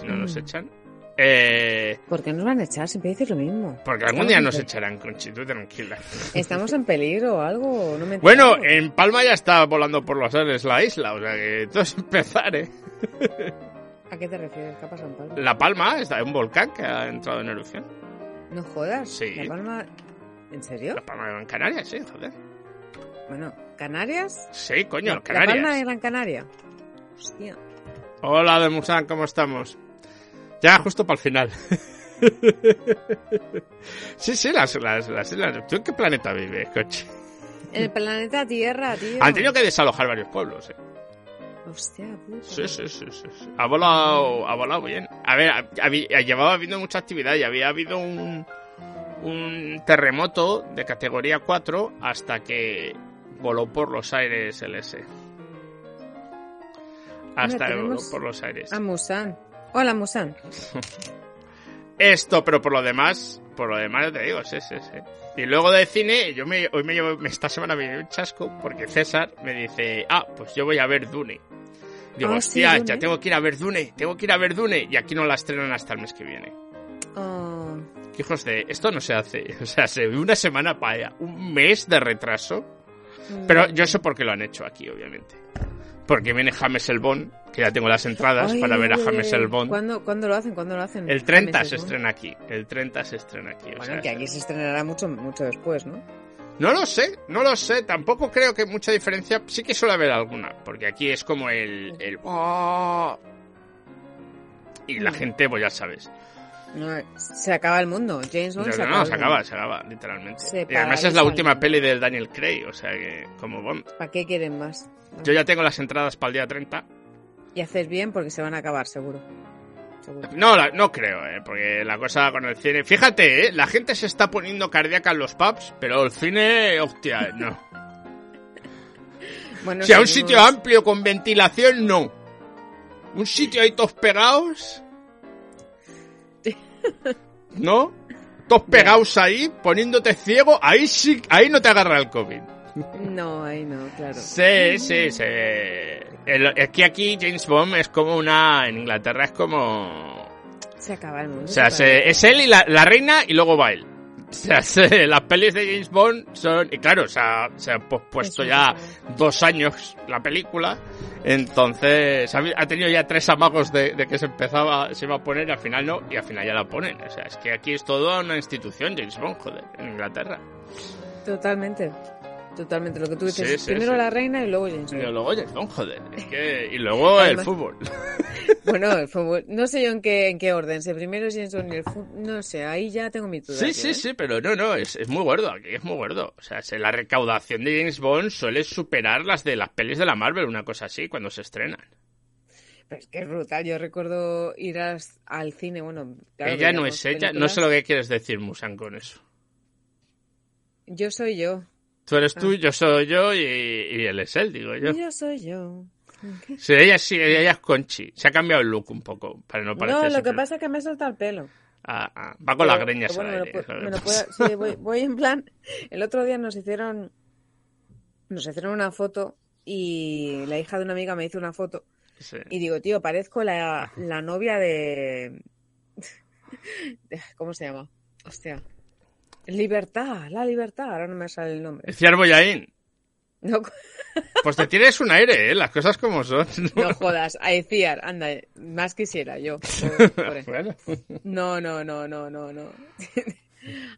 Si no nos echan. Eh, ¿Por qué nos van a echar? Siempre dices lo mismo. porque algún día nos echarán, Conchito, tranquila. ¿Estamos en peligro o algo? No me Bueno, en Palma ya está volando por los aires la isla, o sea que todo es empezar, ¿eh? ¿A qué te refieres? ¿Qué ha pasado en Palma? La Palma está en un volcán que ha entrado en erupción. No jodas. Sí. La Palma... ¿En serio? La Palma de Gran Canaria, sí, joder. Bueno, ¿Canarias? Sí, coño, La- La Canarias. Palma de Gran Canaria. Hostia. Hola, de Musan, ¿cómo estamos? Ya, justo para el final. sí, sí, las, las, las islas. ¿Tú en qué planeta vives, coche? En el planeta Tierra, tío. Han tenido que desalojar varios pueblos, eh. Hostia, puta. Sí, sí, sí, sí, sí. Ha volado, ha volado bien. A ver, ha- habiendo mucha actividad y había habido un, un terremoto de categoría 4 hasta que voló por los aires el S. Hasta voló por los aires. A Musan. Hola, Musan. Esto, pero por lo demás, por lo demás te digo, sí, sí, sí. Y luego de cine, yo me, hoy me llevo, esta semana me llevo un chasco porque César me dice, ah, pues yo voy a ver Dune. Digo, Ah, sí, hostia, Dune. ya tengo que ir a ver Dune, tengo que ir a ver Dune. Y aquí no la estrenan hasta el mes que viene. Oh, ¿Qué Hijos de, esto no se hace. O sea, se ve una semana para allá, un mes de retraso. Pero yo sé por qué lo han hecho aquí, obviamente. Porque viene James El Bond, que ya tengo las entradas Ay, para ver a James. El Bond. ¿Cuándo, ¿Cuándo lo hacen? ¿Cuándo lo hacen? El 30 James se estrena aquí. El 30 se estrena aquí. o Bueno, sea, que aquí se estrenará mucho, mucho después, ¿no? No lo sé, no lo sé. Tampoco creo que mucha diferencia. Sí que suele haber alguna. Porque aquí es como el. el ¡oh! Y la Mm. gente, pues ya sabes. No, se acaba el mundo. James Bond No, se no, acaba. no, se acaba, se acaba, literalmente. Se y además es la última mundo. peli del Daniel Craig, o sea que, como Bond. ¿Para qué quieren más? Yo ya tengo las entradas para el día 30. Y haces bien porque se van a acabar, seguro. Seguro. No, la- no creo, eh, porque la cosa con el cine. Fíjate, eh, la gente se está poniendo cardíaca en los pubs, pero el cine, hostia, no. Bueno, O sea, un seguimos- sitio amplio con ventilación, no. Un sitio ahí todos pegados. ¿No? Todos pegados ahí, poniéndote ciego, ahí sí, ahí no te agarra el COVID. No, ahí no, claro. Sí, sí, sí. El- es que aquí James Bond es como una. En Inglaterra es como. Se acaba el mundo. O sea, se es él y la, la reina y luego va él. O sea, se- las pelis de James Bond son. Y claro, o sea, se ha pospuesto Eso, ya dos años la película. Entonces, ha, ha tenido ya tres amagos de, de que se empezaba, se iba a poner y al final no, y al final ya la ponen. O sea, es que aquí es toda una institución, James Bond, joder, en Inglaterra. Totalmente. Totalmente. Lo que tú dices. Sí, sí, primero sí. la reina y luego James Y Bond. luego James Bond, joder. Es que, y luego el fútbol. Bueno, el fútbol. No sé yo en qué, en qué orden. Si primero es James Bond y el fútbol. No sé, ahí ya tengo mi duda. Sí, tío, sí, ¿eh? sí, pero no, no, es, es muy gordo, aquí es muy gordo. O sea, se- la recaudación de James Bond suele superar las de las pelis de la Marvel, una cosa así, cuando se estrenan. Pero es que es brutal. Yo recuerdo ir al cine. Bueno, claro, ella no es ella, no sé lo que quieres decir, Musan, con eso. Yo soy yo. Tú eres tú, Ah. yo soy yo y, y él es él, digo yo. Yo soy yo. Sí, ella sí, ella es Conchi. Se ha cambiado el look un poco, para no parecer No, lo que pasa es que me solta el pelo. Ah, ah, va con las greñas bueno, al me lo puedo- sí, voy, voy en plan. El otro día nos hicieron. Nos hicieron una foto y la hija de una amiga me hizo una foto. Sí. Y digo, tío, parezco la, la novia de... de- ¿Cómo se llama? Hostia. Libertad, la libertad. Ahora no me sale el nombre. Ciar Boyain. No, Pues te tienes un aire, ¿eh? Las cosas como son. no jodas. A Eciar, anda, más quisiera yo. Pobre. bueno. No, no, no, no, no, no.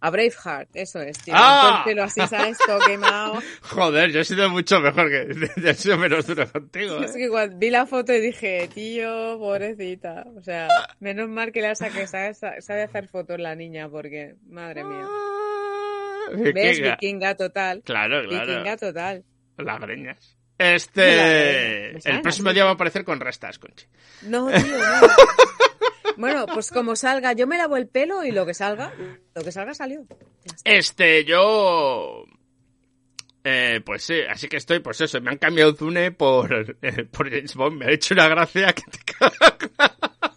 A Braveheart, eso es, tío. ¡Ah! Pelo así, ¿sabes? Todo quemado. Joder, yo he sido mucho mejor que... Yo he sido menos duro contigo, Es ¿eh? que cuando vi la foto y dije, tío, pobrecita. O sea, menos mal que la saqué, sabe, sabe hacer fotos la niña, porque, madre mía. ¿Ves? Vikinga. Total. Claro, claro. Vikinga total. Las greñas. Este. Me El próximo día va a aparecer con restas, Conchi. No, tío, no. Bueno, pues como salga, yo me lavo el pelo y lo que salga, lo que salga salió. Este, yo. Eh, pues sí, así que estoy, pues eso, me han cambiado Zune por, eh, por James Bond. Me ha hecho una gracia que te cagas.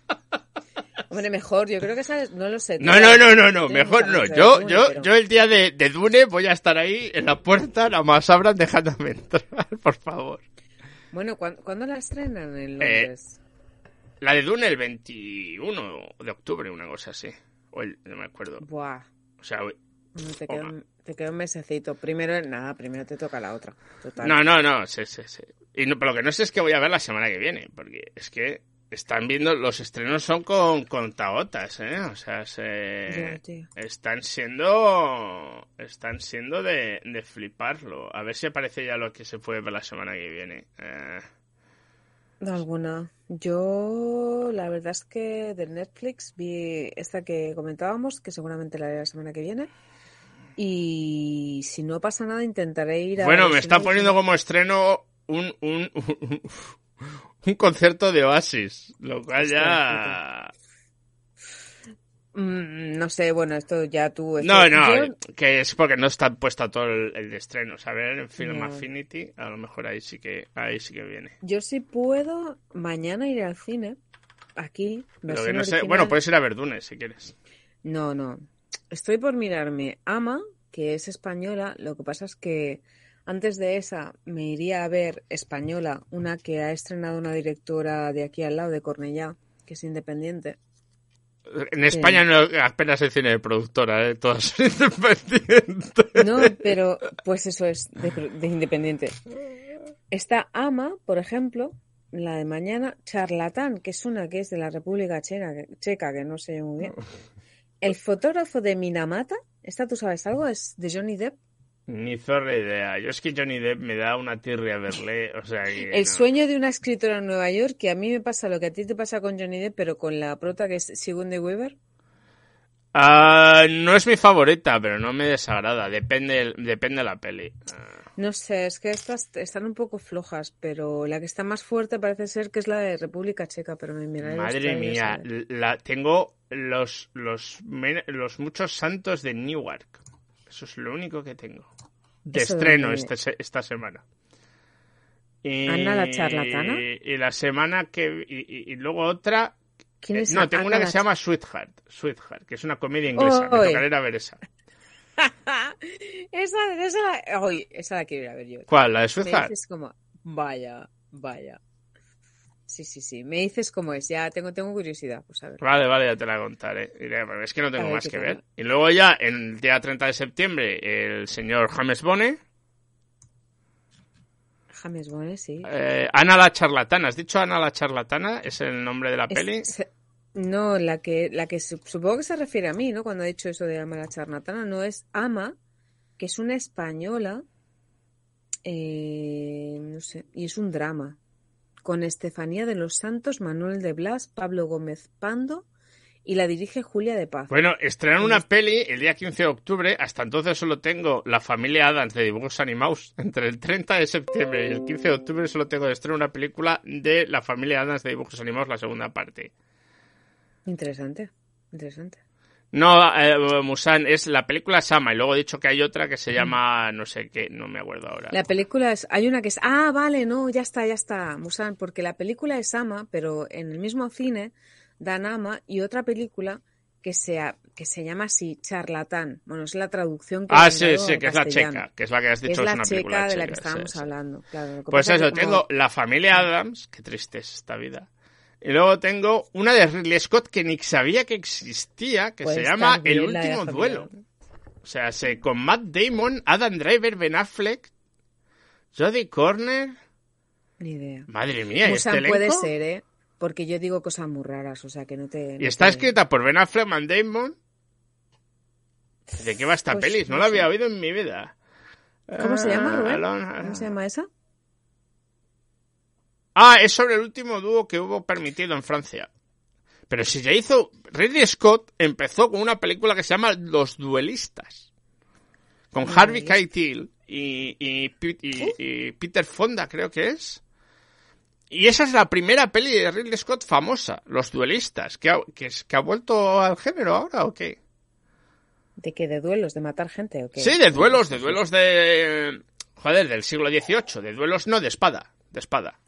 Hombre, mejor, yo creo que sabes, no lo sé. No, no, no, no, no, mejor no. Yo, yo, yo el día de, de Dune voy a estar ahí en la puerta, nada más abran dejándome entrar, por favor. Bueno, ¿cuándo, cuándo la estrenan Eh, en Londres? La de Dune el 21 de octubre, una cosa así. O el, no me acuerdo. Buah, O sea, te, queda, te queda un mesecito. Primero, nada, primero te toca la otra. Total. No, no, no, sí, sí, sí. Y no, pero lo que no sé es que voy a ver la semana que viene, porque es que están viendo, los estrenos son con, con taotas, ¿eh? O sea, se, están siendo, están siendo de, de fliparlo. A ver si aparece ya lo que se puede ver la semana que viene. Eh, alguna. Yo, la verdad es que de Netflix vi esta que comentábamos, que seguramente la haré la semana que viene. Y si no pasa nada, intentaré ir a. bueno, me está poniendo como estreno un, un, un, un concierto de Oasis, lo cual ya... Mm, no sé, bueno, esto ya tú. esto- No, no, yo- que es porque no está puesto todo el, estreno, ¿sabes? En Film No. Affinity, a lo mejor ahí sí que ahí sí que viene. Yo sí puedo mañana ir al cine. Aquí. Lo que versión no sé, bueno, puedes ir a Verdunes si quieres. No, no. Estoy por mirarme Ama, que es española. Lo que pasa es que antes de esa me iría a ver española, una que ha estrenado una directora de aquí al lado, de Cornellá, que es independiente. En España no apenas hay cine de productora, ¿eh? Todos son independientes. No, pero pues eso es de, de independiente. Está Ama, por ejemplo, la de mañana, Charlatán, que es una que es de la República Checa, que- Checa, que no sé muy bien. El fotógrafo de Minamata, esta tú sabes algo, es de Johnny Depp. Ni zorra idea. Yo es que Johnny Depp me da una tirria verle, o sea que El no. sueño de una escritora en Nueva York, que a mí me pasa lo que a ti te pasa con Johnny Depp, pero con la prota que es Sigourney Weaver. Ah, no es mi favorita, pero no me desagrada. Depende, depende de la peli. Ah, No sé, es que estas están un poco flojas, pero la que está más fuerte parece ser que es la de República Checa, pero me miraré Madre mía, la, tengo los, los, los muchos santos de Newark. Eso es lo único que tengo. De Eso estreno de- este esta semana. Y, ¿Ana la charlatana? Y la semana que... Y, y- y luego otra... ¿Quién eh, es no, tengo Ana una que se llama Sweetheart. Sweetheart, que es una comedia inglesa. Me ir a ver esa. esa, esa, uy, esa la quiero ir a ver yo. ¿Cuál? ¿La de Sweetheart? dices como, vaya, vaya. Sí, sí, sí. Me dices cómo es. Ya tengo, tengo curiosidad, pues a ver. Vale, vale, ya te la contaré. Es que no tengo ver más que tal. ver. Y luego ya, en el día 30 de septiembre, el señor James Bone. James Bone, sí. Eh, Ana la charlatana. ¿Has dicho Ana la charlatana? ¿Es el nombre de la Es- peli? se- no, la que, la que su- supongo que se refiere a mí, ¿no? Cuando ha dicho eso de Ama la charlatana, no es Ama, que es una española, eh, no sé, y es un drama, con Estefanía de los Santos, Manuel de Blas, Pablo Gómez Pando, y la dirige Julia de Paz. Bueno, estrenan una peli el día 15 de octubre. Hasta entonces solo tengo La familia Adams de dibujos animados. Entre el 30 de septiembre y el 15 de octubre solo tengo de estreno una película de La familia Adams de dibujos animados, la segunda parte. Interesante, interesante. No, eh, Musan, es la película Sama y luego he dicho que hay otra que se llama no sé qué, no me acuerdo ahora. La película es, hay una que es, ah, vale, no, ya está, ya está, Musan, porque la película es Ama, pero en el mismo cine dan Ama y otra película que sea, que se llama así, Charlatán. Bueno, es la traducción que Ah, sí, sí, que es la checa, que es la que has dicho, es es, la una película checa de la que estábamos sí. hablando. Claro, Pues eso, como- tengo La familia Adams, qué triste es esta vida. Y luego tengo una de Ridley Scott que ni sabía que existía, que Pues se llama El último duelo. O sea, se, con Matt Damon, Adam Driver, Ben Affleck, Jodie Corner. Ni idea. Madre mía, ¿y Musan este puede ser, ¿eh? Porque yo digo cosas muy raras, o sea que no te... Y no está te- escrita por Ben Affleck, Matt Damon. ¿De qué va esta Pues, peli? No no la había oído en mi vida. ¿Cómo se llama, Ah, Rubén? ¿Cómo se llama esa? Ah, es sobre el último dúo que hubo permitido en Francia. Pero si ya hizo. Ridley Scott empezó con una película que se llama Los Duelistas. con Harvey Keitel y, y, y, Peter Fonda, creo que es. Y esa es la primera peli de Ridley Scott famosa, Los Duelistas, que ha, que, que ha vuelto al género ahora o qué? ¿De qué? ¿De duelos? ¿De matar gente o qué? Sí, de duelos, de duelos de... Joder, del siglo XVIII, de duelos no de espada, de espada.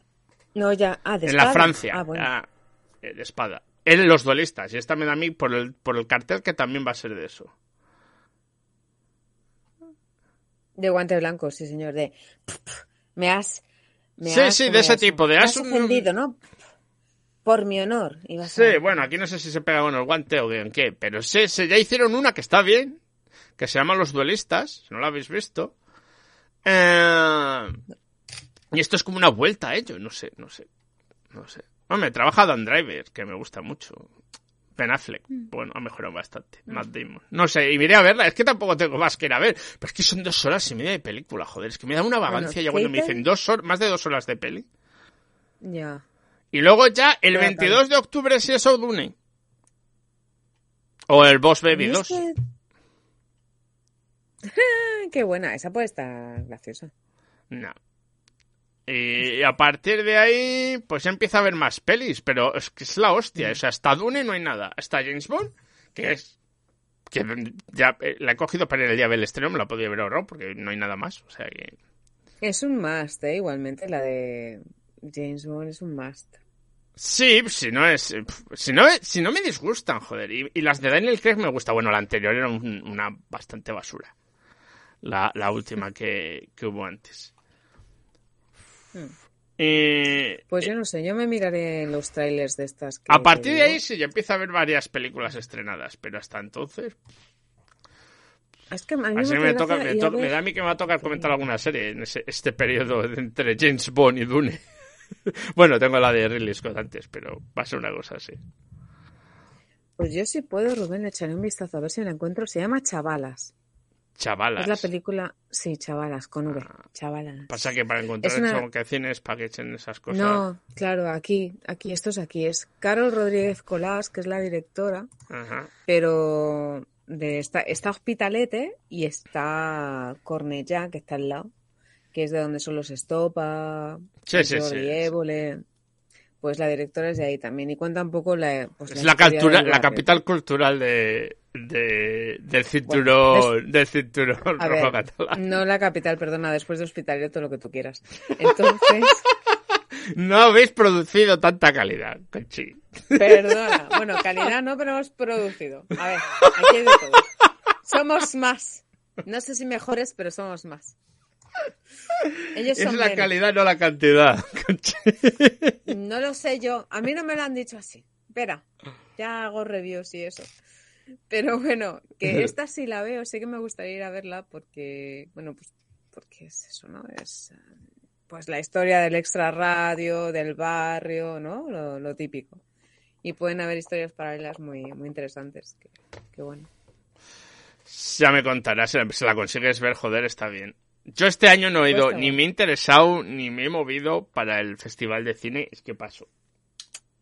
No, ya, ah, de En la Francia, ah, eh, de espada. En los duelistas, y esta me da a mí por el, por el cartel que también va a ser de eso. De guante blanco, sí, señor, de... Me has... sí, sí, de ese tipo, de... Me has ofendido, ¿no? Por mi honor. sí, bueno, aquí no sé si se pega con el guante o en qué, pero sí, sí, ya hicieron una que está bien, que se llama Los Duelistas, si no la habéis visto. Eh, y esto es como una vuelta a ello, no sé, no sé, no sé. Hombre, trabaja Dan Driver, que me gusta mucho. Ben Affleck, mm. bueno, ha mejorado bastante. Mm. Matt Damon. No sé, y miré a verla, es que tampoco tengo más que ir a ver. Pero es que son dos horas y media de película, joder. Es que me da una vagancia ya cuando me dicen dos horas, más de dos horas de peli. Ya. Y luego ya, el 22 de octubre, si es Dune. O el Boss Baby 2. Qué buena, esa puede estar graciosa. No. Y a partir de ahí, pues empieza a haber más pelis, pero es que es la hostia. O sea, hasta Dune no hay nada. Está James Bond, que es. que ya eh, la he cogido para el día del estreno, me la podía haber ahorrado porque no hay nada más. O sea que. Es un must, ¿eh? Igualmente la de James Bond es un must. Sí, si no es. Si no, si no me disgustan, joder. Y, las de Daniel Craig me gusta. Bueno, la anterior era una bastante basura. La, la última que, que hubo antes. Hmm. Eh, pues yo no sé, yo me miraré los trailers de estas. a partir de ahí sí, ya empieza a haber varias películas estrenadas, pero hasta entonces. Es que a mí me, toca, me, da a mí que me va a tocar comentar alguna serie en este periodo entre James Bond y Dune. bueno, tengo la de Ridley Scott antes, pero va a ser una cosa así. Pues yo sí puedo, Rubén, echaré un vistazo a ver si la encuentro. Se llama Chavalas. Chavalas. Es la película, sí, Chavalas, con V, ah, Chavalas. Pasa que para encontrar una... que cines para que echen esas cosas. No, claro, aquí, aquí, esto es aquí. Es Carol Rodríguez Colás, que es la directora, pero de esta, está Hospitalete y está Cornellá, que está al lado, que es de donde son los Estopa, sí, sí, sí, Pues la directora es de ahí también y cuenta un poco la. Pues, es la, cultura, la capital cultural de, de, del cinturón, del cinturón rojo catalán. No la capital, perdona, después de hospital todo lo que tú quieras. Entonces. no habéis producido tanta calidad, Conchi. Perdona. Bueno, calidad no, pero hemos producido. A ver, aquí hay de todo. Somos más. No sé si mejores, pero somos más. Ellos es la calidad, no la cantidad. Conchi. No lo sé yo. A mí no me lo han dicho así. Espera, ya hago reviews y eso. Pero bueno, que esta sí la veo, sí que me gustaría ir a verla porque, bueno, pues porque es eso, ¿no? Es pues la historia del extra radio, del barrio, ¿no? Lo, típico. Y pueden haber historias paralelas muy, muy interesantes. Que, bueno. Ya me contarás, si la consigues ver, joder, está bien. Yo este año no he ido, ni me he interesado, ni me he movido para el festival de cine. Es que paso.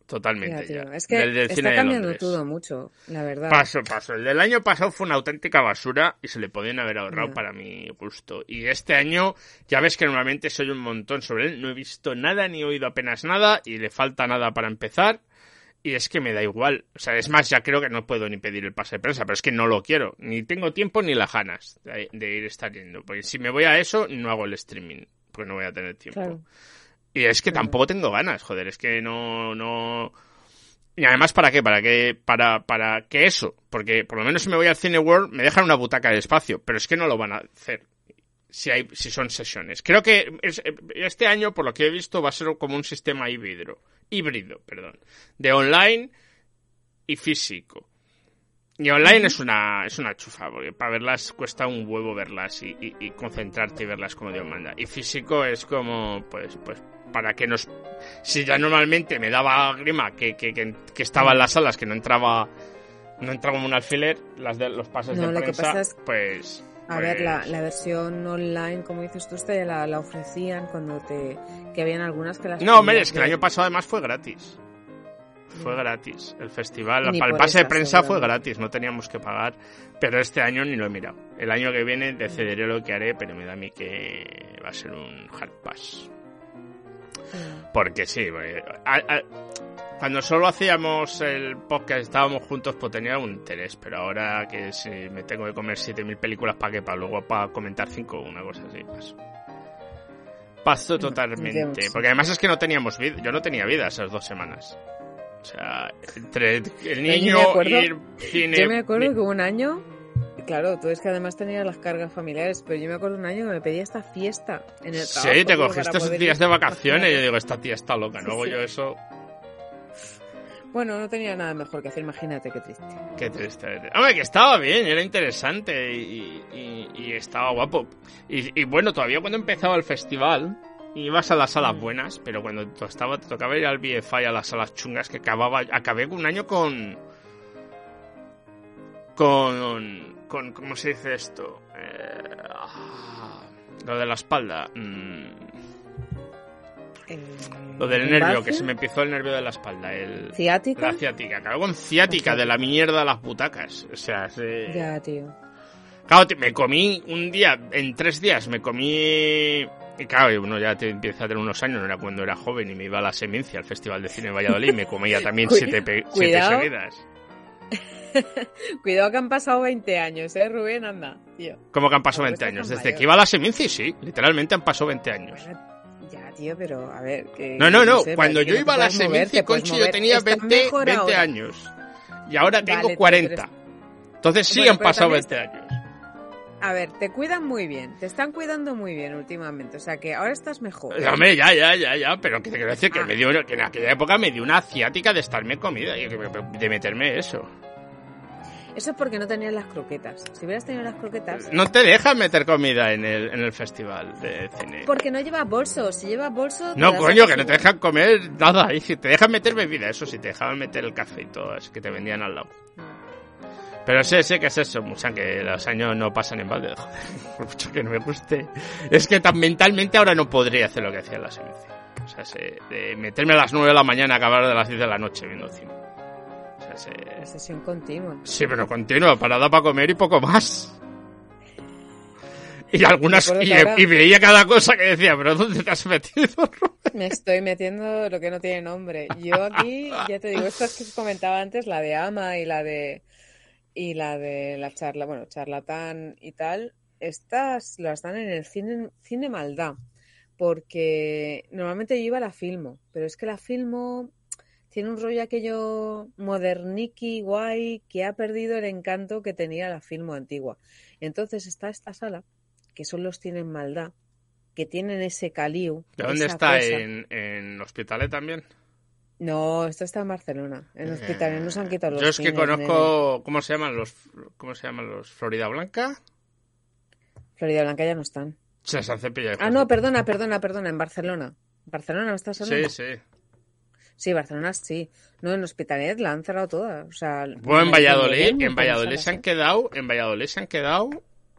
Totalmente. Ya, Es que está cambiando todo mucho, la verdad. Paso, paso. El del año pasado fue una auténtica basura y se le podían haber ahorrado para mi gusto. Y este año, ya ves que normalmente soy un montón sobre él. No he visto nada ni he oído apenas nada y le falta nada para empezar. Y es que me da igual. O sea, es más, ya creo que no puedo ni pedir el pase de prensa, pero es que no lo quiero. Ni tengo tiempo ni las ganas de, ir estar yendo. Porque si me voy a eso, no hago el streaming. Porque no voy a tener tiempo. Y es que tampoco tengo ganas, joder, es que no, no... Y además, ¿para qué? ¿Para qué? Para, para que eso. Porque por lo menos si me voy al Cine World me dejan una butaca de espacio, pero es que no lo van a hacer si hay, si son sesiones. Creo que este año, por lo que he visto, va a ser como un sistema híbrido, híbrido, perdón, de online y físico. Y online es una, es una chufa, porque para verlas cuesta un huevo verlas y, y, concentrarte y verlas como Dios manda. Y físico es como, pues, pues, para que nos... Si ya normalmente me daba grima que, que, que, estaba en las salas, que no entraba no entraba como un alfiler, las de los pases de prensa, pues... A ver, la, pues la, versión online, como dices tú, ya la, la, ofrecían cuando te... que habían algunas que las... No, hombre, es que el año pasado además fue gratis. Fue gratis. El festival, el pase de prensa fue gratis, no teníamos que pagar. Pero este año ni lo he mirado. El año que viene decidiré lo que haré, pero me da a mí que va a ser un hard pass. Porque sí, cuando solo hacíamos el podcast, estábamos juntos, pues tenía un interés. Pero ahora que si me tengo que comer 7.000 películas para que para luego para comentar 5 una cosa así, paso. Paso totalmente. Porque además es que no teníamos vida. Yo no tenía vida esas dos semanas. O sea, entre el niño ir cine... Yo me acuerdo que un año Claro, tú es que además tenía las cargas familiares, pero yo me acuerdo un año que me pedía esta fiesta en el trabajo. Sí, te cogiste esos días de vacaciones y yo digo, esta tía está loca, luego yo eso... Bueno, no tenía nada mejor que hacer, imagínate qué triste. Qué triste. Hombre, que estaba bien, era interesante y, estaba guapo. Y, bueno, todavía cuando empezaba el festival, ibas a las salas mm. buenas, pero cuando estaba, te tocaba ir al BFI a las salas chungas, que acababa, acabé un año con... Con con, ¿cómo se dice esto? Eh, ah, lo de la espalda. Mm. lo del nervio, que se me empezó el nervio de la espalda. El, ¿Ciática? La ciática. Claro, con ciática de la mierda de las butacas. O sea, Ya, tío. Claro, me comí un día, en tres días, me comí... Y claro, uno ya te empieza a tener unos años, no era cuando era joven y me iba a la Semencia, al Festival de Cine de Valladolid, y me comía también siete, siete seguidas. Cuidado que han pasado 20 años, ¿eh, Rubén? Anda, tío. ¿Cómo que han pasado 20 años? Desde que iba a la Seminci, sí. Literalmente han pasado 20 años. ya, tío, pero a ver... Que, no, no, no. Cuando yo iba a la Seminci, Conchi, yo tenía 20, 20 años. Y ahora tengo 40. Entonces sí han pasado 20 años. A ver, te cuidan muy bien, te están cuidando muy bien últimamente, o sea que ahora estás mejor. Hombre, ya, ya, ya, ya, pero que te quiero decir que, ah. me dio, que en aquella época me dio una asiática de estarme comida y de meterme eso. Eso es porque no tenías las croquetas. Si hubieras tenido las croquetas... No te dejan meter comida en el, en el festival de cine. Porque no llevas bolso. Si llevas bolso... No, coño, que no te dejan comer nada. Y si te dejan meter bebida, eso sí, te dejaban meter el café y todo, es que te vendían al lado. Pero sé, sé que es eso, mucha, que los años no pasan en balde. Joder, por mucho que no me guste. Es que tan mentalmente ahora no podría hacer lo que hacía en la selección. O sea, de meterme a las 9 de la mañana, acabar de las 10 de la noche viendo cine. La sesión continua. Sí, pero continua, parada para comer y poco más. Y algunas. Y, veía cada cosa que decía, pero ¿dónde te has metido, Me estoy metiendo lo que no tiene nombre. Yo aquí, ya te digo, estas que os comentaba antes, la de Ama y la de. Y la de la charla, bueno, charlatán y tal, estas las dan en el cine, cine maldad. Porque normalmente yo iba a la filmo, pero es que la filmo tiene un rollo aquello moderniki, guay, que ha perdido el encanto que tenía la filmo antigua. Entonces está esta sala, que son los tienen maldad, que tienen ese caliu. ¿De dónde está? ¿En, ¿En Hospitalet también? No, esto está en Barcelona. En Hospitalet no se han quitado los Yo es que conozco, ¿cómo se llaman los, cómo se llaman los Florida Blanca? Florida Blanca ya no están. Se han cepillado. Ah, no, perdona, perdona, perdona, en Barcelona. ¿Barcelona no estás hablando? Sí, sí. Sí, Barcelona sí. No, en Hospitalet la han cerrado toda. O sea, bueno, en Valladolid, en Valladolid se han quedado, en Valladolid se han quedado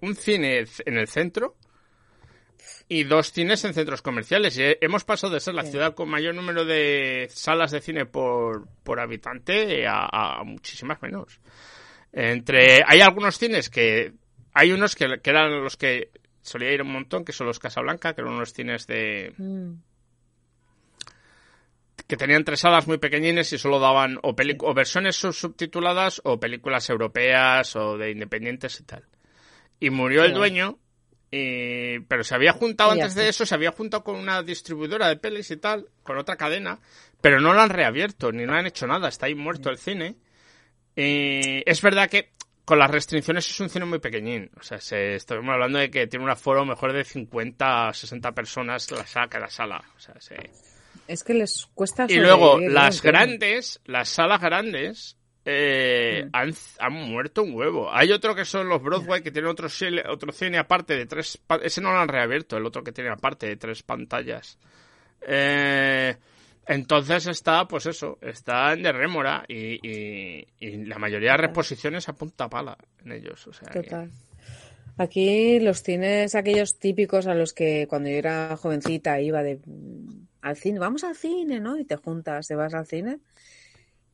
un cine en el centro y dos cines en centros comerciales. Y hemos pasado de ser la ciudad con mayor número de salas de cine por, por habitante a, muchísimas menos. Entre hay algunos cines que hay unos que, eran los que solía ir un montón, que son los Casablanca, que eran unos cines de mm que tenían tres salas muy pequeñines y solo daban o, o versiones subtituladas o películas europeas o de independientes y tal. Y murió el dueño, y... pero se había juntado antes de eso, se había juntado con una distribuidora de pelis y tal, con otra cadena, pero no lo han reabierto, ni no han hecho nada, está ahí muerto el cine. Y es verdad que con las restricciones es un cine muy pequeñín. O sea, se, estamos hablando de que tiene un aforo mejor de 50 60 personas la sala, la sala. O sea, se, es que les cuesta. Y luego, las grandes, las salas grandes, eh, mm. han, han, muerto un huevo. Hay otro que son los Broadway, que tienen otro, otro cine aparte de tres. Ese no lo han reabierto, el otro que tiene aparte de tres pantallas. Eh, entonces está, pues eso, está en de rémora y, y, la mayoría de reposiciones apunta pala en ellos. O sea, Total. Aquí los cines aquellos típicos a los que cuando yo era jovencita iba de al cine, vamos al cine, ¿no? Y te juntas, te vas al cine.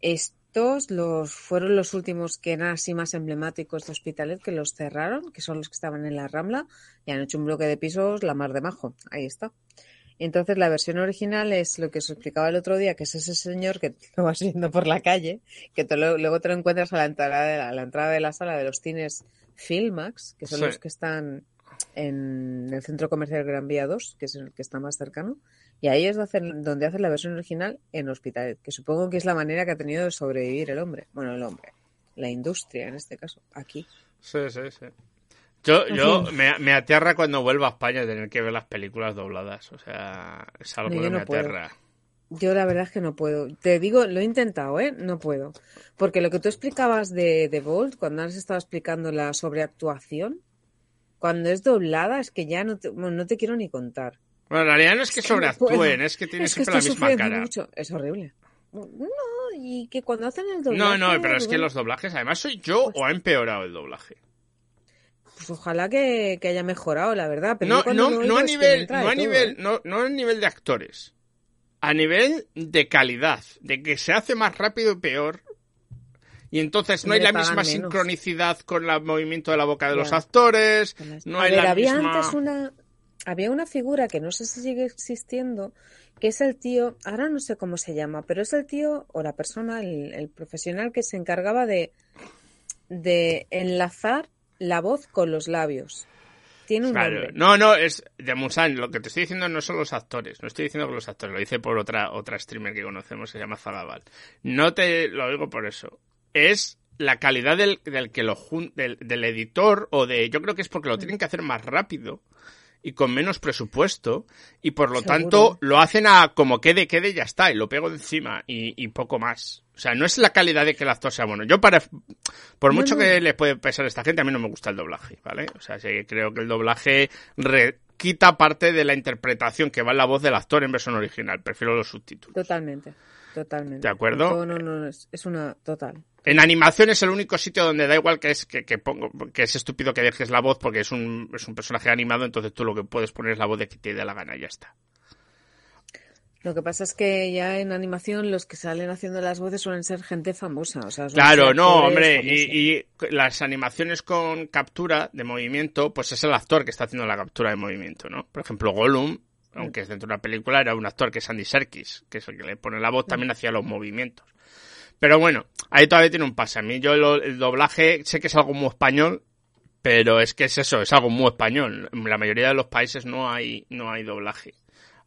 Estos los fueron los últimos que eran así más emblemáticos de Hospitalet que los cerraron, que son los que estaban en la Rambla y han hecho un bloque de pisos la mar de majo. Ahí está. Entonces la versión original es lo que os explicaba el otro día, que es ese señor que lo vas viendo por la calle, que te lo- luego te lo encuentras a la entrada de la, a la entrada de la sala de los cines Filmax, que son Sí. los que están en el centro comercial Gran Vía 2, que es el que está más cercano, y ahí es donde hacen, la versión original en Hospitalet, que supongo que es la manera que ha tenido de sobrevivir el hombre. Bueno, el hombre, la industria en este caso, aquí. Sí, sí, sí. Yo, yo me, me aterra cuando vuelvo a España tener que ver las películas dobladas. O sea, es algo No, que me no puedo. aterra. Yo la verdad es que no puedo. Te digo, lo he intentado, ¿eh? No puedo. Porque lo que tú explicabas de, de Bolt, cuando has estado explicando la sobreactuación, cuando es doblada, es que ya no te, bueno, no te quiero ni contar. Bueno, en realidad no es que Es que no sobreactúen, es que tienen es que siempre la misma cara. mucho. Es horrible. No, y que cuando hacen el doblaje... No, no, pero es que los doblajes, además soy yo Pues- o ha empeorado el doblaje. Pues ojalá que, que haya mejorado, la verdad. Pero No, no, no a nivel, no a todo, nivel, ¿eh? no, no a nivel de actores. A nivel de calidad, de que se hace más rápido y peor. Y entonces no hay la misma menos. sincronicidad con el movimiento de la boca de los actores. No a hay ver, la había misma... antes una había una figura que no sé si sigue existiendo, que es el tío, ahora no sé cómo se llama, pero es el tío o la persona, el, el profesional que se encargaba de de enlazar la voz con los labios. Tiene un Claro. nombre. No, no, es de Musan. Lo que te estoy diciendo no son los actores. No estoy diciendo que los actores. Lo hice por otra, otra streamer que conocemos, se llama Zagabal. No te lo digo por eso. Es la calidad del, del que lo jun- del, del editor o de. Yo creo que es porque lo tienen que hacer más rápido y con menos presupuesto y por lo Seguro. tanto lo hacen a como quede, quede y ya está y lo pego encima y, y poco más. O sea, no es la calidad de que el actor sea bueno. Yo para, por No, mucho no. que le puede pesar a esta gente, a mí no me gusta el doblaje, ¿vale? O sea, sí, creo que el doblaje re- quita parte de la interpretación que va en la voz del actor en versión original. Prefiero los subtítulos. Totalmente. Totalmente. ¿De acuerdo? No, no, no, es, es una total. En animación es el único sitio donde da igual que es que, que pongo, que es estúpido que dejes la voz porque es un, es un personaje animado, entonces tú lo que puedes poner es la voz de que te dé la gana y ya está. Lo que pasa es que ya en animación los que salen haciendo las voces suelen ser gente famosa. O sea, Claro, no, hombre, y las animaciones con captura de movimiento, pues es el actor que está haciendo la captura de movimiento, ¿no? Por ejemplo, Gollum, aunque es dentro de una película, era un actor que es Andy Serkis, que es el que le pone la voz, también hacía los movimientos. Pero bueno, ahí todavía tiene un pase. A mí yo lo- el doblaje sé que es algo muy español, pero es que es eso, es algo muy español. En la mayoría de los países no hay, no hay doblaje,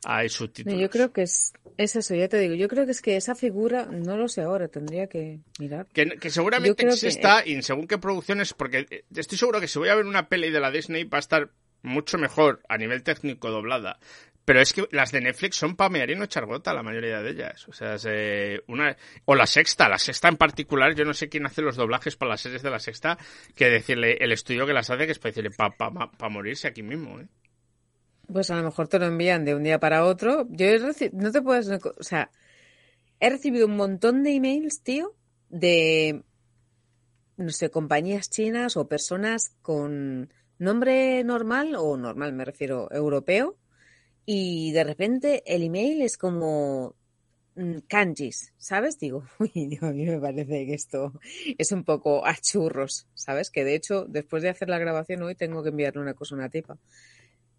hay subtítulos. yo creo que es, es eso, ya te digo. Yo creo que es que esa figura, no lo sé ahora, tendría que mirar. Que, que seguramente que- exista y según qué producciones, porque eh, estoy seguro que si voy a ver una peli de la Disney va a estar mucho mejor a nivel técnico doblada. Pero es que las de Netflix son para mear y no echar gota, la mayoría de ellas. O sea, es, eh, una... O la sexta, la sexta en particular, yo no sé quién hace los doblajes para las series de la sexta, que decirle el estudio que las hace, que es para decirle para pa, pa morirse aquí mismo, ¿eh? Pues a lo mejor te lo envían de un día para otro. Yo no te puedes, o sea, he recibido un montón de emails, tío, de, no sé, compañías chinas o personas con nombre normal, o normal me refiero, europeo, y de repente el email es como mm, kanjis, ¿sabes? Digo, uy, a mí me parece que esto es un poco a churros, ¿sabes? Que de hecho, después de hacer la grabación hoy, tengo que enviarle una cosa a una tipa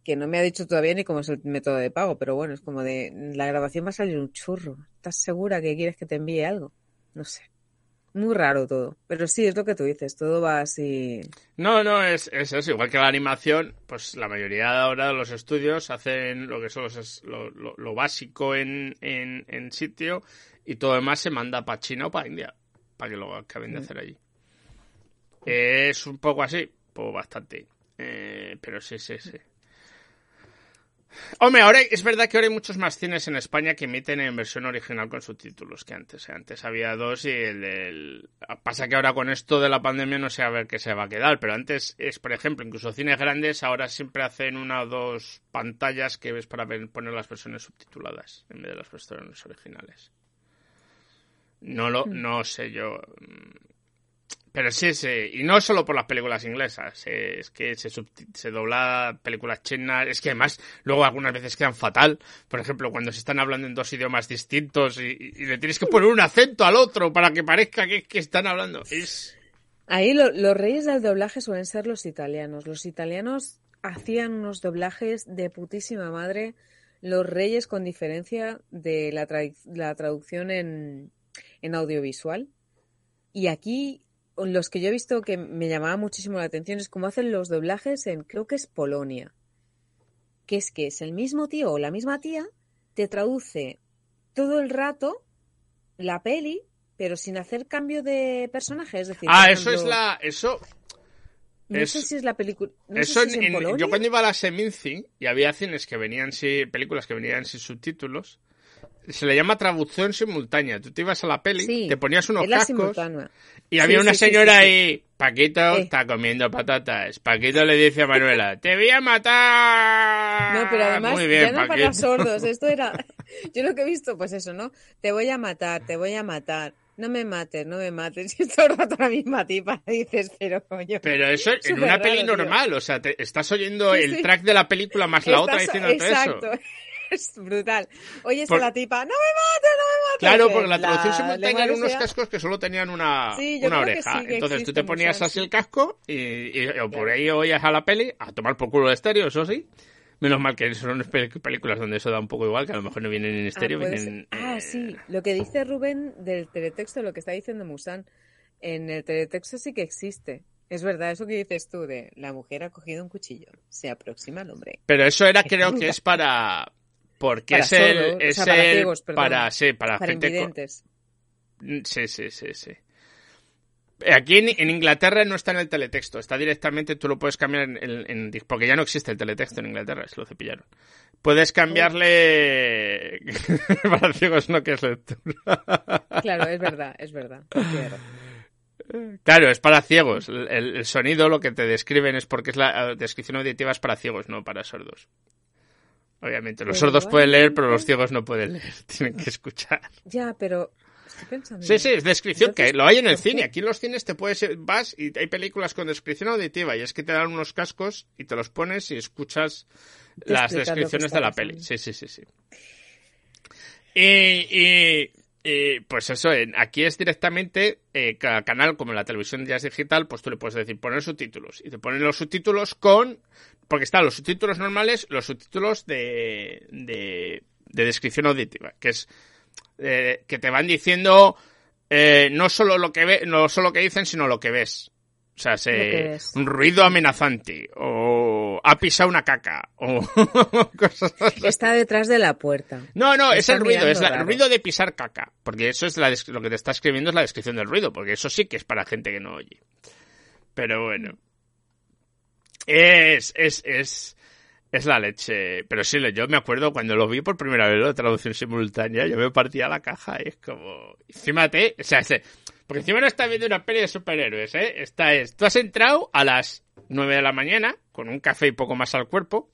que no me ha dicho todavía ni cómo es el método de pago, pero bueno, es como de la grabación va a salir un churro. ¿Estás segura que quieres que te envíe algo? No sé. Muy raro todo. Pero sí, es lo que tú dices, todo va así. No, no, es, es eso. Igual que la animación, pues la mayoría ahora de los estudios hacen lo que son los, lo, lo, lo básico en, en, en, sitio y todo demás se manda para China o para India, para que lo acaben de hacer allí. Es un poco así, pues bastante. Eh, pero sí, sí, sí. Hombre, ahora es verdad que ahora hay muchos más cines en España que emiten en versión original con subtítulos que antes. Antes había dos y el, el, Pasa que ahora con esto de la pandemia no sé a ver qué se va a quedar, pero antes es, por ejemplo, incluso cines grandes ahora siempre hacen una o dos pantallas que ves para ver, poner las versiones subtituladas en vez de las versiones originales. No lo, no sé yo. Pero sí, sí, y no solo por las películas inglesas, eh, es que se, se dobla películas chinas, es que además luego algunas veces quedan fatal, por ejemplo, cuando se están hablando en dos idiomas distintos y, le tienes que poner un acento al otro para que parezca que, que están hablando. Ahí lo- los reyes del doblaje suelen ser los italianos. Los italianos hacían unos doblajes de putísima madre. Los reyes con diferencia de la, tra- la traducción en, en audiovisual. Y aquí, los que yo he visto que me llamaba muchísimo la atención es cómo hacen los doblajes en, creo que es Polonia. Que es que es el mismo tío o la misma tía te traduce todo el rato la peli, pero sin hacer cambio de personaje. Es decir, Ah, eso es la... eso No es- sé si es la película. No Eso sé si en- es en, en- Polonia. yo cuando iba a la Seminci y había cines que venían sin películas que venían sin subtítulos, se le llama traducción simultánea. Tú te ibas a la peli, Sí, te ponías unos es cascos y había Sí, una sí, señora ahí, Paquito Eh. está comiendo patatas. Paquito le dice a Manuela, te voy a matar. No, pero además Muy bien, ya no Paquito. para sordos. Esto era. Yo lo que he visto, pues eso, ¿no? Te voy a matar, te voy a matar. No me mates, no me mates. Y todo el rato la misma tipa. Dices, pero coño. Pero eso en Súper una peli raro, tío. normal, o sea, te- estás oyendo el track de la película más la otra diciendo Exacto. eso. Es brutal. Oyes Por- a la tipa, no me mates, no me mates. Claro, Que porque la traducción simultánea eran unos cascos que solo tenían una, Sí, una oreja. sí Entonces tú te ponías así sí. el casco y, y- o por ahí oías a la peli a tomar por culo de estéreo, eso sí. Menos mal que son pe- películas donde eso da un poco igual, que a lo mejor no vienen en Ah, estéreo, puede vienen... Ah, sí. Lo que dice Rubén del teletexto, lo que está diciendo Musan, en el teletexto sí que existe. Es verdad, eso que dices tú de la mujer ha cogido un cuchillo, se aproxima al hombre. Pero eso era, creo que es para... Porque Para es el... sordos, o Es sea, para el- ciegos, para, sí, para, Para gente... invidentes. Sí, sí, sí, sí. Aquí en, en Inglaterra no está en el teletexto, está directamente, tú lo puedes cambiar en, en- en- porque ya no existe el teletexto en Inglaterra, se lo cepillaron. Puedes cambiarle para ciegos no que es lectura. Claro, es verdad, es verdad. Claro. Claro, es para ciegos. El, el- el sonido lo que te describen es porque es la descripción auditiva es para ciegos, no para sordos. Obviamente, los Pero sordos pueden leer, pero los ciegos no pueden leer, tienen que escuchar. Ya, pero estoy pensando. Sí, sí, es descripción, Entonces, que lo hay en el cine. Aquí en los cines te puedes, vas y hay películas con descripción auditiva y es que te dan unos cascos y te los pones y escuchas las descripciones de la peli. Sí, sí, sí, sí. Y, y- y, pues eso, aquí es directamente eh, cada canal, como la televisión ya es digital, pues tú le puedes decir poner subtítulos. Y te ponen los subtítulos con... Porque están los subtítulos normales, los subtítulos de, de, de descripción auditiva, que es eh, que te van diciendo eh, no solo lo que ve, no solo lo que dicen, sino lo que ves. O sea, se, un ruido amenazante, o ha pisado una caca, o cosas así. Está detrás de la puerta. No, no, es el ruido, es la- el ruido de pisar caca. Porque eso es la lo que te está escribiendo es la descripción del ruido, porque eso sí que es para gente que no oye. Pero bueno. Es, es, es, es la leche. Pero sí, yo me acuerdo cuando lo vi por primera vez, la traducción simultánea, yo me partía la caja y es como... Encima te... O sea, ese- porque encima no estás viendo una peli de superhéroes, ¿eh? Esta es... Tú has entrado a las 9 de la mañana, con un café y poco más al cuerpo,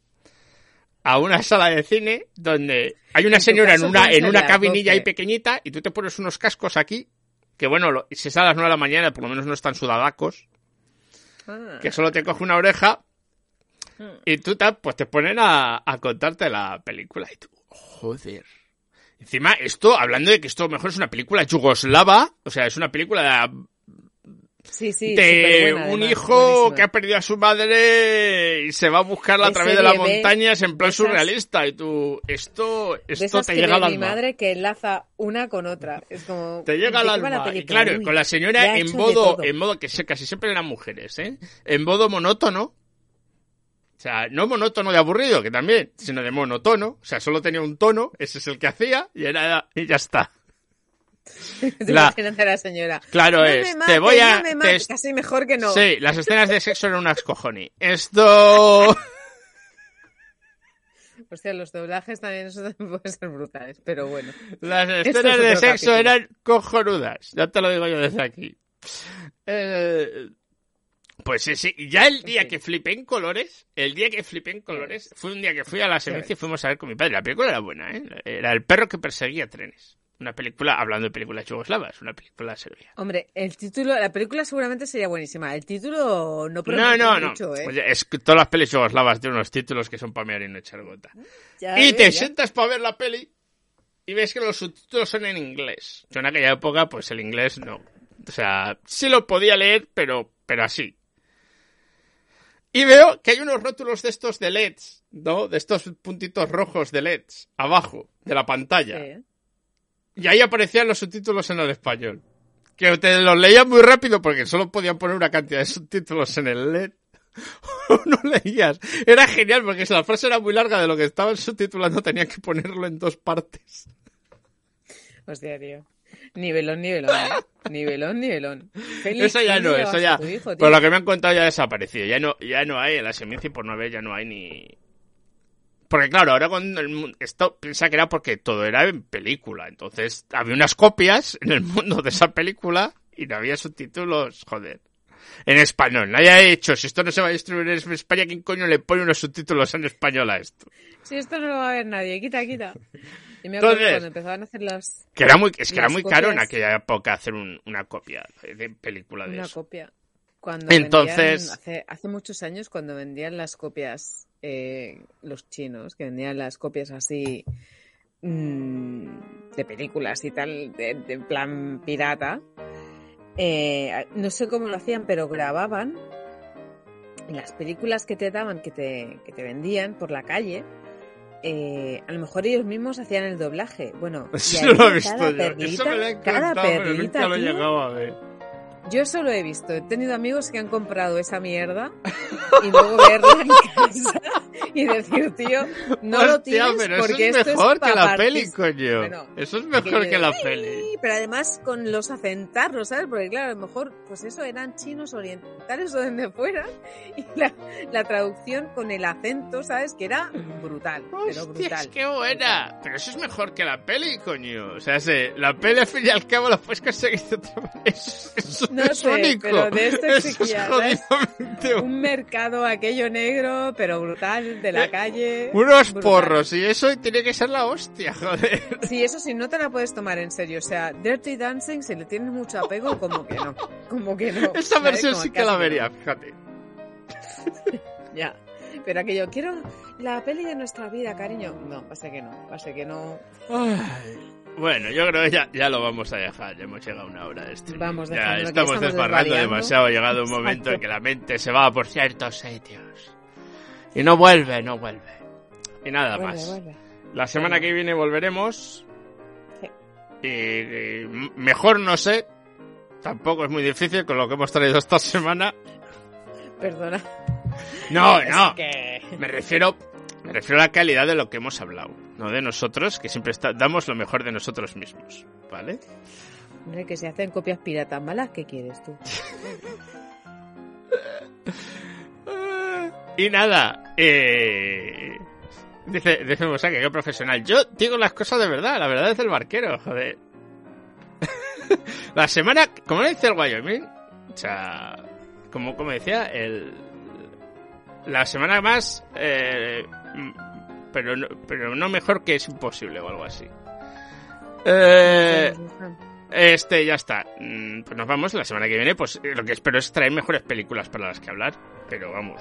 a una sala de cine donde hay una En señora en una, en una cabinilla ahí 12. pequeñita y tú te pones unos cascos aquí, que bueno, lo- si es a las 9 de la mañana, por lo menos no están sudadacos, Ah. que solo te coge una oreja Hmm. y tú te, pues te ponen a, a contarte la película y tú, joder. Encima, esto, hablando de que esto mejor es una película yugoslava, o sea, es una película Sí, sí, de superbuena, un además, hijo buenísima. que ha perdido a su madre y se va a buscarla a través de las montañas en plan esas- surrealista y tú, esto, De esto esas te que llega al ve mi alma. madre que enlaza una con otra. Es como. Te llega al ¿de qué va la alma. Y claro, Uy, con la señora en modo, en modo que casi siempre eran mujeres, ¿eh? En modo monótono. O sea, no monótono de aburrido, que también, sino de monotono. O sea, solo tenía un tono, ese es el que hacía, y era, y ya está. La- Imagínate a la señora. Claro no es, te voy a- no me te Casi mejor que no. Sí, las escenas de sexo eran unas cojones. Esto, Hostia, los doblajes también, pueden ser brutales, pero bueno. las es escenas de sexo capítulo. eran cojonudas. Ya te lo digo yo desde aquí. Eh, Pues sí, sí. Ya el día que flipé en colores, el día que flipé en colores, fue un día que fui a la Semencia y fuimos a ver con mi padre. La película era buena, ¿eh? Era el perro que perseguía trenes. Una película, hablando de películas yugoslavas, una película serbia. Hombre, el título, la película seguramente sería buenísima. El título no No, no, no. mucho, ¿eh? Oye, es que todas las pelis yugoslavas tienen unos títulos que son para mear y no echar gota. Ya y te ya. sientas para ver la peli y ves que los subtítulos son en inglés. Yo en aquella época, pues el inglés no. O sea, sí lo podía leer, pero, pero así. Y veo que hay unos rótulos de estos de LEDs, ¿no? De estos puntitos rojos de LEDs, abajo de la pantalla. Sí. Y ahí aparecían los subtítulos en el español. Que te los leías muy rápido porque solo podían poner una cantidad de subtítulos en el LED. No leías. Era genial porque si la frase era muy larga de lo que estaban subtitulando tenían que ponerlo en dos partes. Hostia, tío. Nivelón, nivelón. ¿eh? Nivelón, nivelón. Feliz Eso ya no, eso ya. hijo. Por lo que me han contado ya ha desaparecido. Ya no, ya no hay en la Seminci por no ver, ya no hay ni. Porque claro, ahora cuando el mu- esto piensa que era porque todo era en película. Entonces había unas copias en el mundo de esa película y no había subtítulos, joder. En español. Nadie ha hecho, si esto no se va a distribuir en España, ¿quién coño le pone unos subtítulos en español a esto? Si esto no lo va a ver nadie, quita, quita. Y me acuerdo Entonces- cuando empezaban a hacer las, Que era muy, es que era muy caro en aquella época hacer un- una copia de película de una eso. copia. Cuando Entonces- vendían- hace, hace muchos años, cuando vendían las copias, eh, los chinos, que vendían las copias así mm, de películas y tal, de, de plan pirata, eh, no sé cómo lo hacían, pero grababan las películas que te daban, que te, que te vendían por la calle. Eh, a lo mejor ellos mismos hacían el doblaje. Bueno, Eso lo he visto cada yo. perlita, Eso me lo cada contado, pero perlita, nunca lo he tío, llegado a ver. yo solo he visto, he tenido amigos que han comprado esa mierda y luego verla en casa y decir, tío, no lo Hostia, tienes pero porque eso es esto mejor es que la peli, coño. Bueno, eso es mejor aquello que la peli. Pero además con los acentarlos, ¿sabes? Porque claro, a lo mejor, pues eso, eran chinos orientales o de donde fueran y la, la traducción con el acento, ¿sabes? Que era brutal, pero brutal. es que buena. Pero eso es mejor que la peli, coño. O sea, sé, la peli al fin y al cabo la puedes conseguir de otra manera. Eso, eso No es sé, único. pero de esto es exigía, jodidamente Un mercado aquello negro, pero brutal, de la Eh, calle. Unos brutal. porros y eso tiene que ser la hostia, joder. Sí, eso sí, no te la puedes tomar en serio. O sea, Dirty Dancing, si le tienes mucho apego, como que no. Como que no. Esa versión sí que la no. vería, fíjate. Ya. Pero aquello, quiero la peli de nuestra vida, cariño. No, pasa que no. Pasa que no. Ay. Bueno, yo creo que ya, ya lo vamos a dejar. Ya hemos llegado a una hora de streaming. Vamos ya estamos desbarrando demasiado. Ha llegado un momento en que la mente se va por ciertos sitios. Y no vuelve, no vuelve. Y nada Vuelve, más. vuelve. La semana que viene volveremos. Y, y mejor no sé. Tampoco es muy difícil con lo que hemos traído esta semana. Perdona. No, Es no. que- Me refiero, me refiero a la calidad de lo que hemos hablado. No de nosotros, que siempre está- damos lo mejor de nosotros mismos. ¿Vale? Hombre, que se hacen copias piratas malas, ¿qué quieres tú? Y nada, eh... Dice, dice Mosa que qué profesional. Yo digo las cosas de verdad, la verdad es el barquero, joder. la semana, como dice el Wyoming, o sea, como, como decía, el, la semana más, eh, pero, no, pero no mejor que es imposible o algo así. Eh, este, ya está. Mm, Pues nos vamos la semana que viene. Pues eh, lo que espero es traer mejores películas para las que hablar. Pero vamos.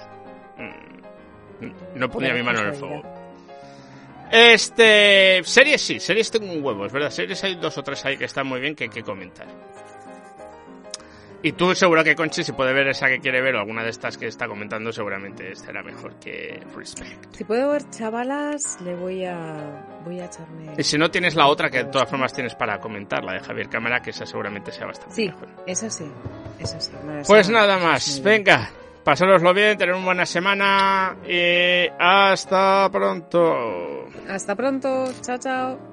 mm, No pondría mi mano en el fuego. Este. Series sí, series tengo un huevo, es verdad. Series hay dos o tres ahí que están muy bien que hay que comentar. Y tú seguro que Conchi, si puede ver esa que quiere ver o alguna de estas que está comentando, seguramente será mejor que Respect. Si puedo ver chavalas, le voy a. Voy a echarme. Y si no tienes la otra que de todas formas tienes para comentar, la de Javier Cámara, que esa seguramente sea bastante Sí, mejor. esa sí. Esa sí. Pues nada más, sí, venga, pasároslo bien, tener una buena semana y hasta pronto. Hasta pronto. Chao, chao.